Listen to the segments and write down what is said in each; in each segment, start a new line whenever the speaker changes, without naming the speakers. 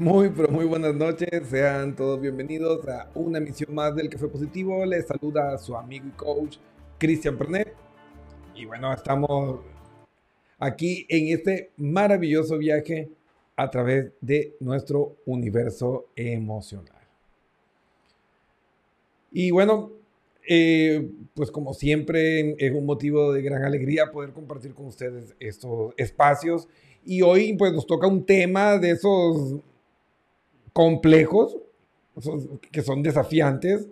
Muy, pero muy buenas noches. Sean todos bienvenidos a una emisión más del Café Positivo. Les saluda a su amigo y coach Cristian Pernet. Y bueno, estamos aquí en este maravilloso viaje a través de nuestro universo emocional. Y bueno, eh, pues como siempre es un motivo de gran alegría poder compartir con ustedes estos espacios. Y hoy pues nos toca un tema de esos complejos, que son desafiantes,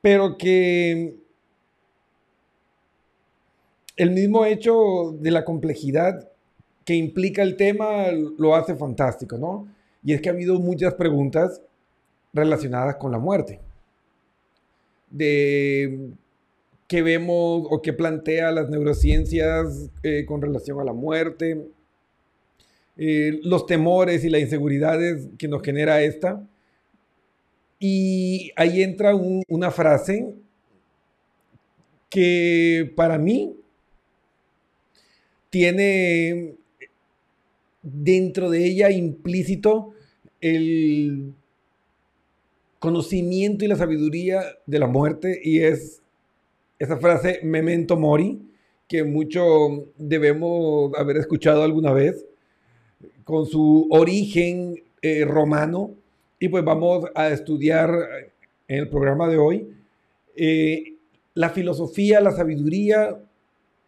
pero que el mismo hecho de la complejidad que implica el tema lo hace fantástico, ¿no? Y es que ha habido muchas preguntas relacionadas con la muerte. De qué vemos o qué plantea las neurociencias eh, con relación a la muerte, eh, los temores y las inseguridades que nos genera esta. Y ahí entra una frase que para mí tiene dentro de ella implícito el conocimiento y la sabiduría de la muerte y es esa frase memento mori que mucho debemos haber escuchado alguna vez con su origen eh, romano. Y pues vamos a estudiar en el programa de hoy eh, la filosofía, la sabiduría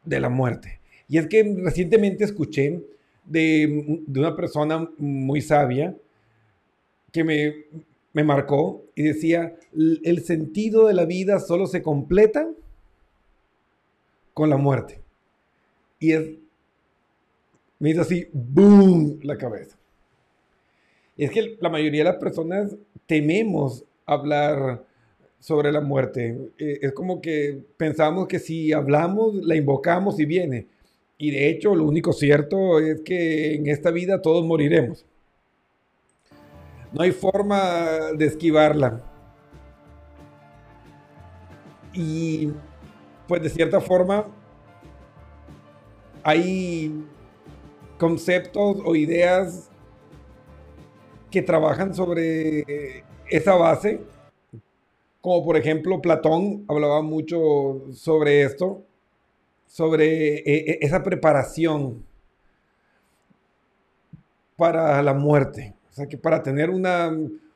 de la muerte. Y es que recientemente escuché de, una persona muy sabia que me, me marcó y decía, el sentido de la vida solo se completa con la muerte. Y es me hizo así, ¡boom!, la cabeza. Es que la mayoría de las personas tememos hablar sobre la muerte. Eh, es como que pensamos que si hablamos, la invocamos y viene. Y de hecho, lo único cierto es que en esta vida todos moriremos. No hay forma de esquivarla. Y pues de cierta forma hay conceptos o ideas que trabajan sobre esa base, como por ejemplo Platón hablaba mucho sobre esto, sobre e, e, esa preparación para la muerte. O sea, que para tener una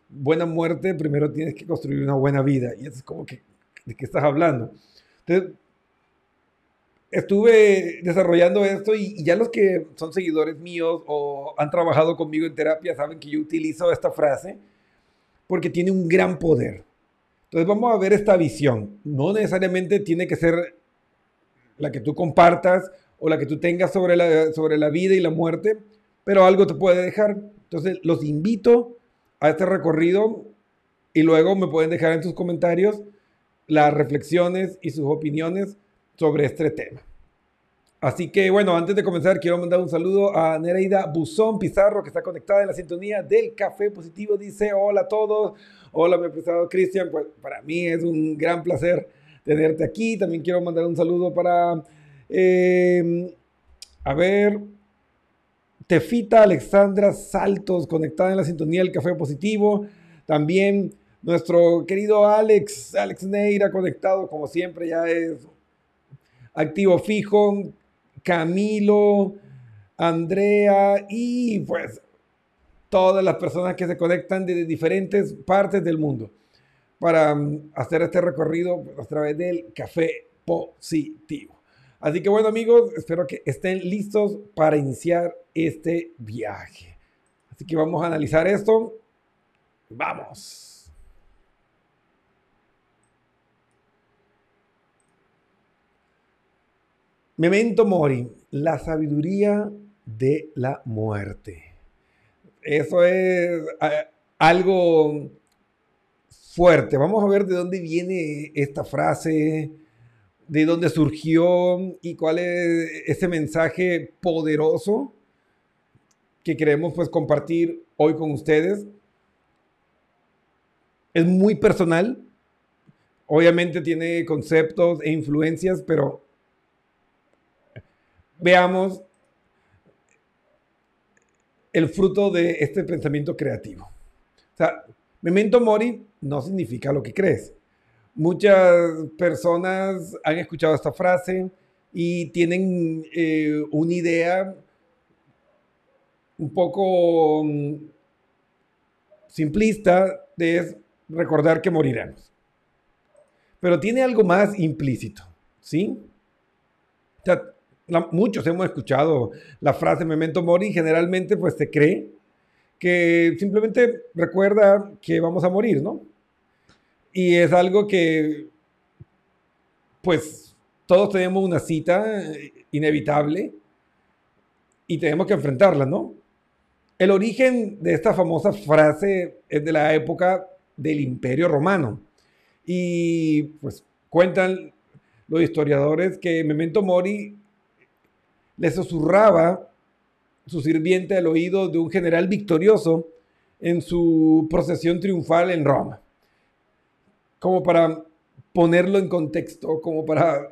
buena muerte, primero tienes que construir una buena vida. Y eso es como que, ¿de qué estás hablando? Entonces, estuve desarrollando esto y, ya los que son seguidores míos o han trabajado conmigo en terapia saben que yo utilizo esta frase porque tiene un gran poder. Entonces vamos a ver esta visión. No necesariamente tiene que ser la que tú compartas o la que tú tengas sobre la, sobre la vida y la muerte, pero algo te puede dejar. Entonces los invito a este recorrido y luego me pueden dejar en sus comentarios las reflexiones y sus opiniones sobre este tema. Así que bueno, antes de comenzar, quiero mandar un saludo a Nereida Buzón Pizarro, que está conectada en la sintonía del Café Positivo. Dice, hola a todos, hola mi apreciado Cristian, pues para mí es un gran placer tenerte aquí. También quiero mandar un saludo para, em, a ver, Tefita Alexandra Saltos, conectada en la sintonía del Café Positivo. También nuestro querido Alex, Alex Neira, conectado como siempre, ya es activo fijo. Camilo, Andrea y pues todas las personas que se conectan de diferentes partes del mundo para mm, hacer este recorrido a través del café positivo. Así que bueno amigos, espero que estén listos para iniciar este viaje. Así que vamos a analizar esto. Vamos. Memento Mori, la sabiduría de la muerte. Eso es algo fuerte. Vamos a ver de dónde viene esta frase, de dónde surgió y cuál es ese mensaje poderoso que queremos pues compartir hoy con ustedes. Es muy personal. Obviamente tiene conceptos e influencias, pero veamos el fruto de este pensamiento creativo. O sea, memento mori no significa lo que crees. Muchas personas han escuchado esta frase y tienen eh, una idea un poco mm, simplista de recordar que moriremos. Pero tiene algo más implícito, ¿sí? Muchos hemos escuchado la frase memento mori, generalmente pues se cree que simplemente recuerda que vamos a morir, ¿no? Y es algo que pues todos tenemos una cita inevitable y tenemos que enfrentarla, ¿no? El origen de esta famosa frase es de la época del Imperio Romano. Y pues cuentan los historiadores que Memento Mori le susurraba su sirviente al oído de un general victorioso en su procesión triunfal en Roma. Como para ponerlo en contexto, como para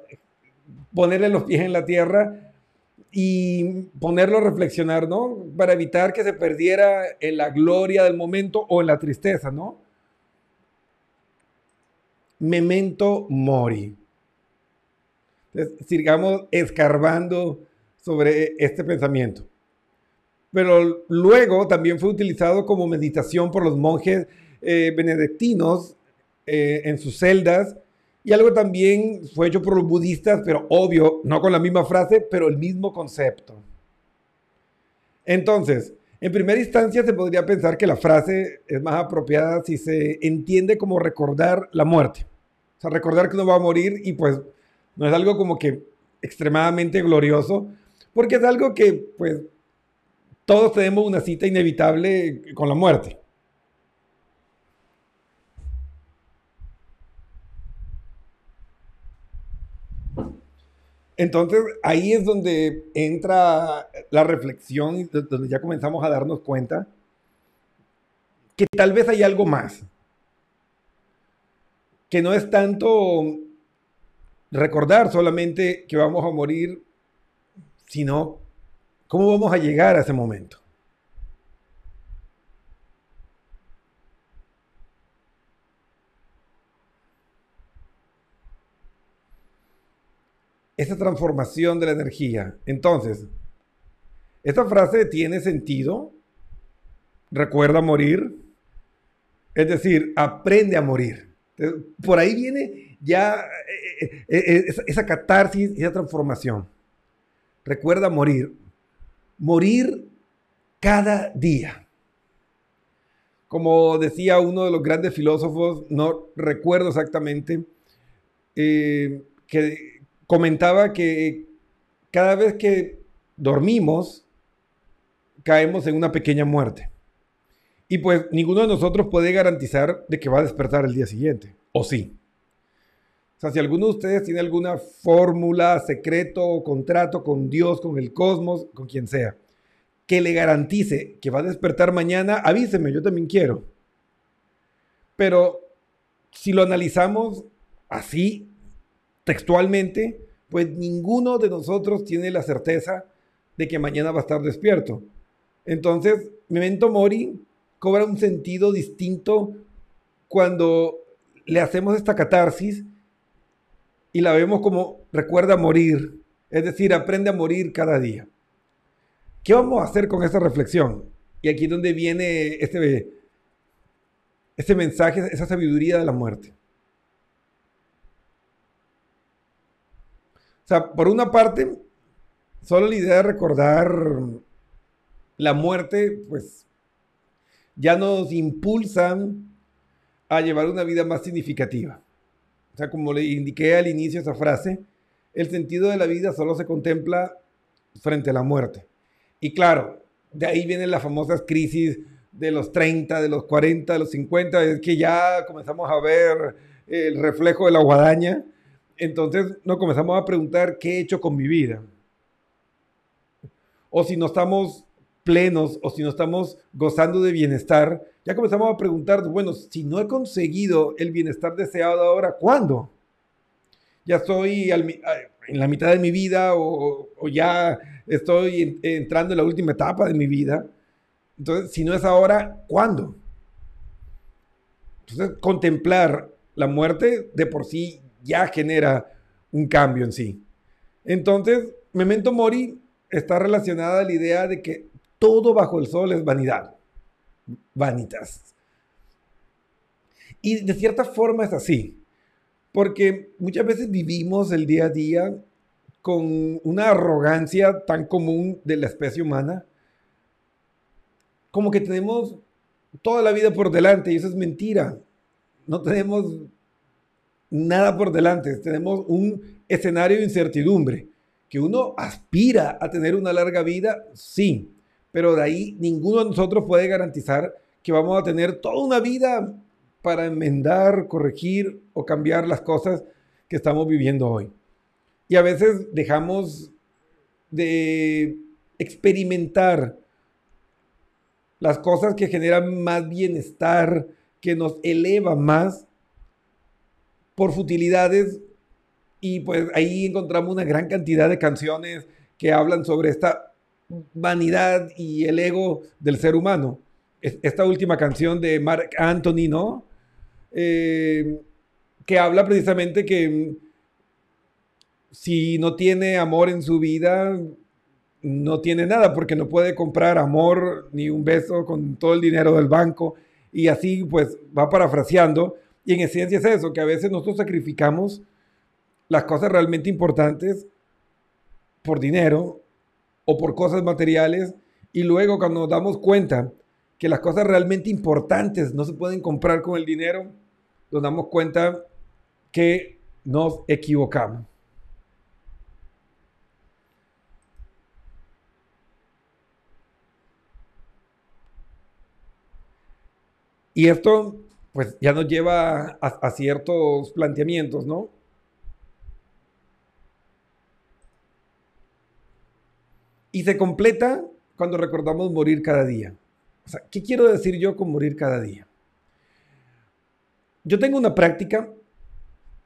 ponerle los pies en la tierra y ponerlo a reflexionar, ¿no? Para evitar que se perdiera en la gloria del momento o en la tristeza, ¿no? Memento mori. Sigamos escarbando sobre este pensamiento. Pero luego también fue utilizado como meditación por los monjes eh, benedictinos eh, en sus celdas y algo también fue hecho por los budistas, pero obvio, no con la misma frase, pero el mismo concepto. Entonces, en primera instancia se podría pensar que la frase es más apropiada si se entiende como recordar la muerte. O sea, recordar que uno va a morir y pues no es algo como que extremadamente glorioso, porque es algo que pues todos tenemos una cita inevitable con la muerte. Entonces ahí es donde entra la reflexión, donde ya comenzamos a darnos cuenta que tal vez hay algo más, que no es tanto recordar solamente que vamos a morir, sino cómo vamos a llegar a ese momento. esa transformación de la energía. Entonces, esta frase tiene sentido. Recuerda morir. Es decir, aprende a morir. Por ahí viene ya eh, eh, eh, esa catarsis esa transformación. Recuerda morir. Morir cada día. Como decía uno de los grandes filósofos, no recuerdo exactamente, que comentaba que cada vez que dormimos, caemos en una pequeña muerte. Y pues ninguno de nosotros puede garantizar de que va a despertar el día siguiente. ¿O sí? O sea, si alguno de ustedes tiene alguna fórmula, secreto o contrato con Dios, con el cosmos, con quien sea, que le garantice que va a despertar mañana, avíseme, yo también quiero. Pero si lo analizamos así, textualmente, pues ninguno de nosotros tiene la certeza de que mañana va a estar despierto. Entonces, Memento Mori cobra un sentido distinto cuando le hacemos esta catarsis y la vemos como recuerda morir, es decir, aprende a morir cada día. ¿Qué vamos a hacer con esta reflexión? Y aquí es donde viene este, este mensaje, esa sabiduría de la muerte. O sea, por una parte, solo la idea de recordar la muerte, pues ya nos impulsan a llevar una vida más significativa. Sea, como le indiqué al inicio esa frase, el sentido de la vida solo se contempla frente a la muerte. Y claro, de ahí vienen las famosas crisis de los 30, de los 40, de los 50, es que ya comenzamos a ver el reflejo de la guadaña entonces nos comenzamos a preguntar qué he hecho con mi vida. O si no estamos plenos o si no estamos gozando de bienestar, ya comenzamos a preguntar, bueno, si no he conseguido el bienestar deseado ahora, ¿cuándo? Ya estoy en la mitad de mi vida o, ya estoy entrando en la última etapa de mi vida. Entonces, si no es ahora, ¿cuándo? Entonces, contemplar la muerte de por sí ya genera un cambio en sí. Entonces, Memento Mori está relacionada a la idea de que todo bajo el sol es vanidad. Vanitas. Y de cierta forma es así, porque muchas veces vivimos el día a día con una arrogancia tan común de la especie humana, como que tenemos toda la vida por delante y eso es mentira. No tenemos nada por delante, tenemos un escenario de incertidumbre. Que uno aspira a tener una larga vida, sí, pero de ahí ninguno de nosotros puede garantizar que vamos a tener toda una vida para enmendar, corregir o cambiar las cosas que estamos viviendo hoy. Y a veces dejamos de experimentar las cosas que generan más bienestar, que nos elevan más por futilidades. Y pues ahí encontramos una gran cantidad de canciones que hablan sobre esta vanidad y el ego del ser humano. Esta última canción de Mark Anthony, ¿no? Eh, que habla precisamente que si no tiene amor en su vida, no tiene nada porque no puede comprar amor ni un beso con todo el dinero del banco y así pues va parafraseando y en esencia es eso, que a veces nosotros sacrificamos las cosas realmente importantes por dinero o por cosas materiales y luego cuando nos damos cuenta que las cosas realmente importantes no se pueden comprar con el dinero, nos damos cuenta que nos equivocamos. Y esto, pues, ya nos lleva a, ciertos planteamientos, ¿no? Y se completa cuando recordamos morir cada día. ¿qué quiero decir yo con morir cada día? Yo tengo una práctica,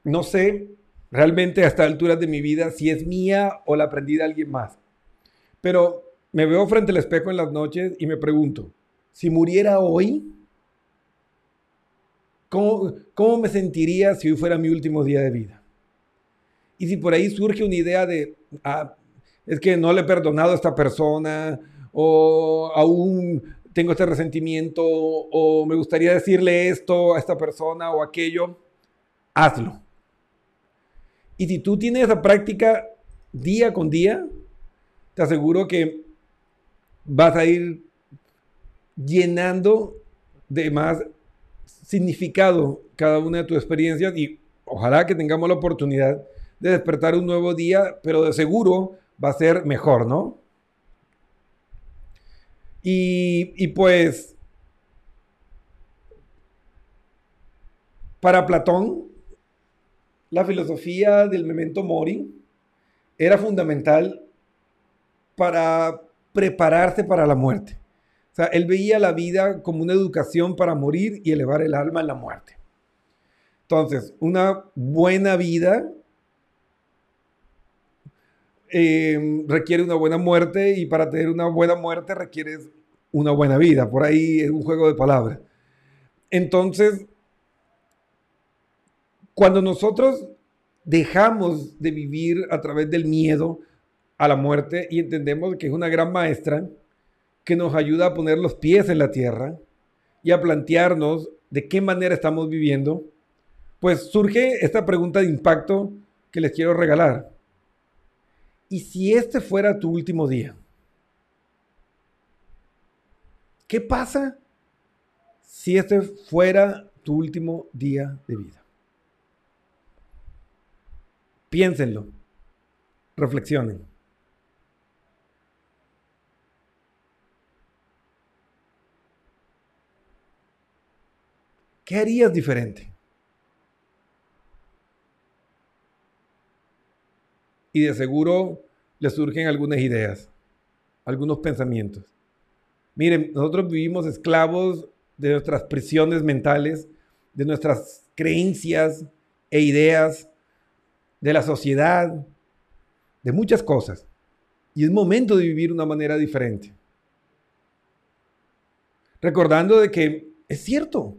no sé realmente a esta altura de mi vida si es mía o la aprendí de alguien más, pero me veo frente al espejo en las noches y me pregunto, si muriera hoy, ¿Cómo, me sentiría si hoy fuera mi último día de vida? Y si por ahí surge una idea de, ah, es que no le he perdonado a esta persona, o aún tengo este resentimiento, o me gustaría decirle esto a esta persona o aquello, hazlo. Y si tú tienes esa práctica día con día, te aseguro que vas a ir llenando de más significado cada una de tus experiencias y ojalá que tengamos la oportunidad de despertar un nuevo día, pero de seguro va a ser mejor, ¿no? Y, pues, para Platón, la filosofía del memento mori era fundamental para prepararse para la muerte. O sea, él veía la vida como una educación para morir y elevar el alma en la muerte. Entonces, una buena vida eh, requiere una buena muerte y para tener una buena muerte requieres una buena vida. Por ahí es un juego de palabras. Entonces, cuando nosotros dejamos de vivir a través del miedo a la muerte y entendemos que es una gran maestra, que nos ayuda a poner los pies en la tierra y a plantearnos de qué manera estamos viviendo, pues surge esta pregunta de impacto que les quiero regalar. ¿Y si este fuera tu último día? ¿Qué pasa si este fuera tu último día de vida? Piénsenlo, reflexionen. ¿Qué harías diferente? Y de seguro le surgen algunas ideas, algunos pensamientos. Miren, nosotros vivimos esclavos de nuestras prisiones mentales, de nuestras creencias e ideas, de la sociedad, de muchas cosas. Y es momento de vivir una manera diferente. recordando de que es cierto,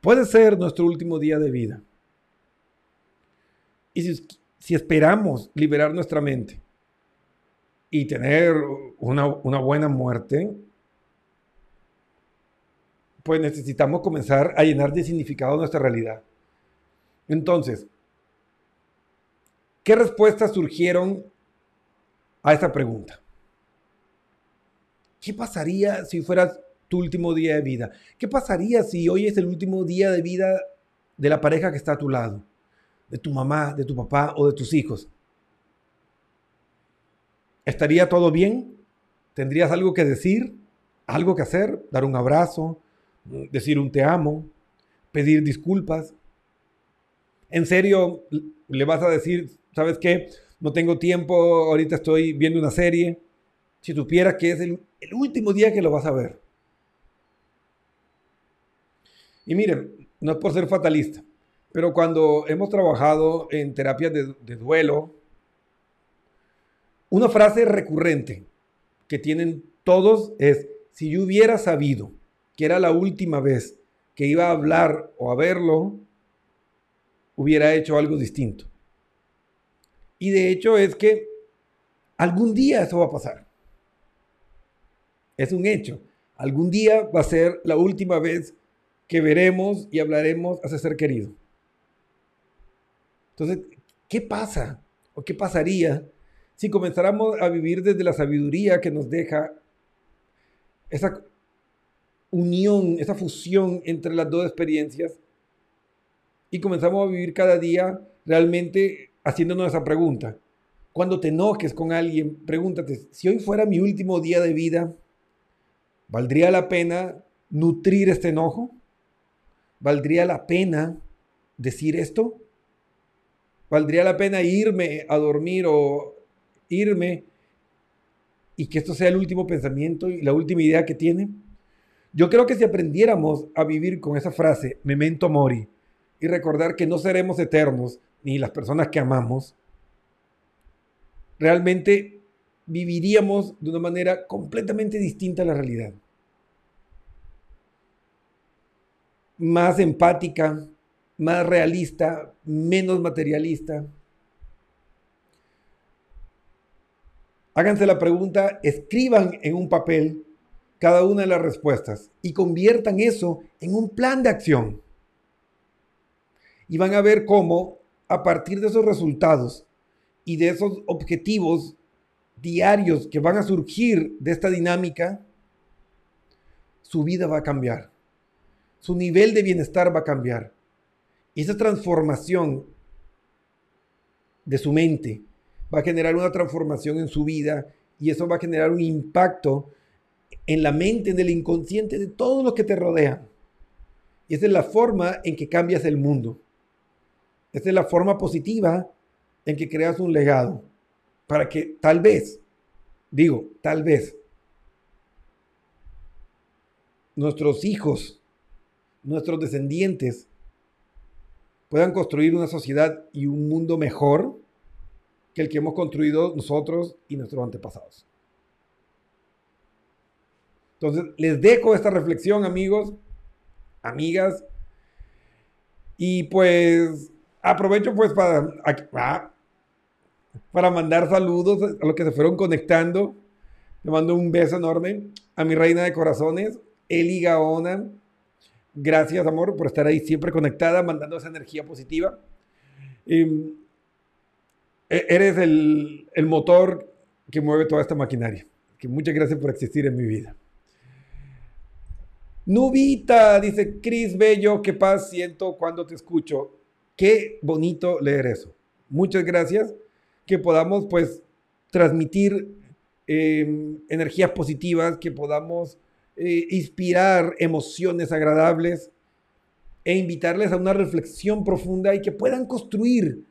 puede ser nuestro último día de vida. Y si, si esperamos liberar nuestra mente y tener una, buena muerte, pues necesitamos comenzar a llenar de significado nuestra realidad. Entonces, ¿qué respuestas surgieron a esta pregunta? ¿Qué pasaría si fueras tu último día de vida? ¿Qué pasaría si hoy es el último día de vida de la pareja que está a tu lado? De tu mamá, de tu papá o de tus hijos. ¿Estaría todo bien? ¿Tendrías algo que decir? ¿Algo que hacer? ¿Dar un abrazo? ¿Decir un te amo? ¿Pedir disculpas? ¿En serio le vas a decir, sabes qué? No tengo tiempo, ahorita estoy viendo una serie. Si supieras que es el, último día que lo vas a ver. Y miren, no es por ser fatalista, pero cuando hemos trabajado en terapias de, de duelo, una frase recurrente que tienen todos es, si yo hubiera sabido que era la última vez que iba a hablar o a verlo, hubiera hecho algo distinto. Y de hecho es que algún día eso va a pasar. Es un hecho. Algún día va a ser la última vez que veremos y hablaremos a ese ser querido. Entonces, ¿qué pasa? ¿O qué pasaría si comenzáramos a vivir desde la sabiduría que nos deja esa unión, esa fusión entre las dos experiencias y comenzamos a vivir cada día realmente haciéndonos esa pregunta. Cuando te enojes con alguien, pregúntate, si hoy fuera mi último día de vida, ¿valdría la pena nutrir este enojo? ¿Valdría la pena decir esto? ¿Valdría la pena irme a dormir o irme y que esto sea el último pensamiento y la última idea que tiene? Yo creo que si aprendiéramos a vivir con esa frase, memento mori, y recordar que no seremos eternos, ni las personas que amamos, realmente viviríamos de una manera completamente distinta a la realidad. Más empática, más realista, menos materialista. Háganse la pregunta, escriban en un papel cada una de las respuestas y conviertan eso en un plan de acción. Y van a ver cómo a partir de esos resultados y de esos objetivos diarios que van a surgir de esta dinámica, su vida va a cambiar. Su nivel de bienestar va a cambiar. Y esa transformación de su mente va a generar una transformación en su vida y eso va a generar un impacto en la mente, en el inconsciente de todos los que te rodean. Y esa es la forma en que cambias el mundo. Esa es la forma positiva en que creas un legado. Para que tal vez, digo, tal vez, nuestros hijos, nuestros descendientes, puedan construir una sociedad y un mundo mejor que el que hemos construido nosotros y nuestros antepasados. Entonces, les dejo esta reflexión, amigos, amigas, y pues aprovecho pues para, ah, para mandar saludos a los que se fueron conectando. Le mando un beso enorme a mi reina de corazones, Eli Gaona. Gracias, amor, por estar ahí siempre conectada, mandando esa energía positiva. E, eres el, el, motor que mueve toda esta maquinaria. Que muchas gracias por existir en mi vida. Nubita, dice Cris Bello, qué paz siento cuando te escucho. Qué bonito leer eso. Muchas gracias. Que podamos pues transmitir em, energías positivas, que podamos eh, inspirar emociones agradables e invitarles a una reflexión profunda y que puedan construir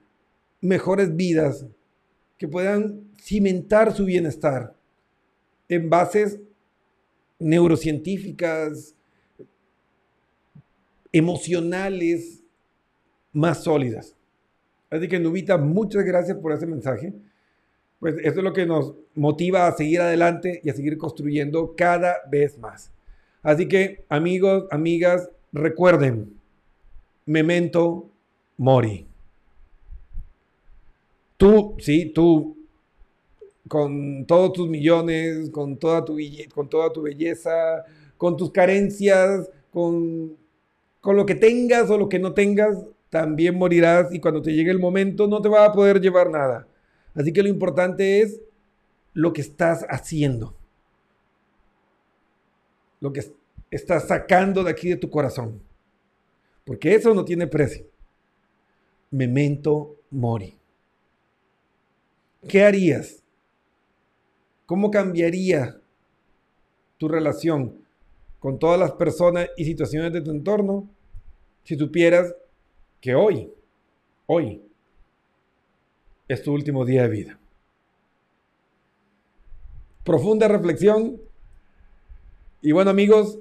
mejores vidas, que puedan cimentar su bienestar en bases neurocientíficas, emocionales, más sólidas. Así que Nubita, muchas gracias por ese mensaje. Pues eso es lo que nos motiva a seguir adelante y a seguir construyendo cada vez más. Así que, amigos, amigas, recuerden, memento mori. Tú, sí, tú, con todos tus millones, con toda tu, con toda tu belleza, con tus carencias, con, con lo que tengas o lo que no tengas, también morirás y cuando te llegue el momento no te va a poder llevar nada. Así que lo importante es lo que estás haciendo, lo que estás sacando de aquí de tu corazón, porque eso no tiene precio. Memento mori. ¿Qué harías? ¿Cómo cambiaría tu relación con todas las personas y situaciones de tu entorno si supieras que hoy, hoy, es tu último día de vida? Profunda reflexión. Y bueno amigos,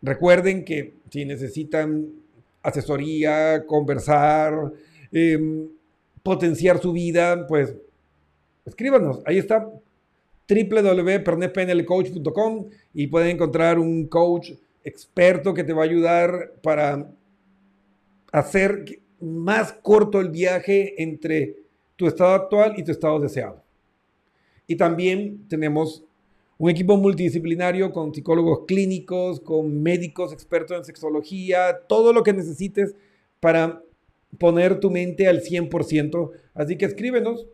recuerden que si necesitan asesoría, conversar, em, potenciar su vida, pues escríbanos. Ahí está www.pernetpnlcoach.com y pueden encontrar un coach experto que te va a ayudar para hacer más corto el viaje entre tu estado actual y tu estado deseado. Y también tenemos un equipo multidisciplinario con psicólogos clínicos, con médicos expertos en sexología, todo lo que necesites para poner tu mente al 100%. Así que escríbenos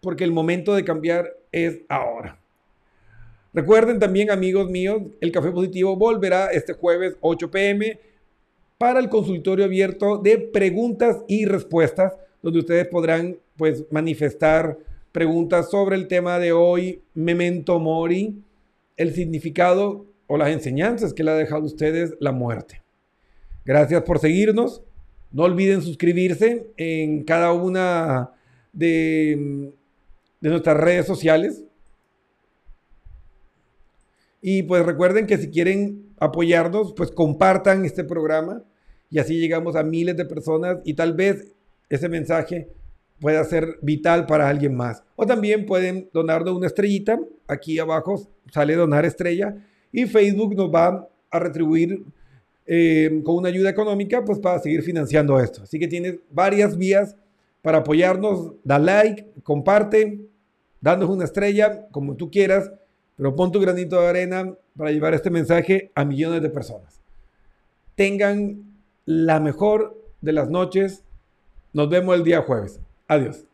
porque el momento de cambiar es ahora. Recuerden también, amigos míos, el Café Positivo volverá este jueves 8 pm para el consultorio abierto de preguntas y respuestas, donde ustedes podrán pues manifestar preguntas sobre el tema de hoy, Memento Mori, el significado o las enseñanzas que le ha dejado a ustedes la muerte. Gracias por seguirnos. No olviden suscribirse en cada una de, de nuestras redes sociales. Y pues recuerden que si quieren apoyarnos, pues compartan este programa y así llegamos a miles de personas y tal vez ese mensaje pueda ser vital para alguien más. O también pueden donarnos una estrellita. Aquí abajo sale donar estrella. Y Facebook nos va a retribuir eh, con una ayuda económica pues para seguir financiando esto. Así que tienes varias vías para apoyarnos. Da like, comparte, dándonos una estrella, como tú quieras. Pero pon tu granito de arena para llevar este mensaje a millones de personas. Tengan la mejor de las noches. Nos vemos el día jueves. Adiós.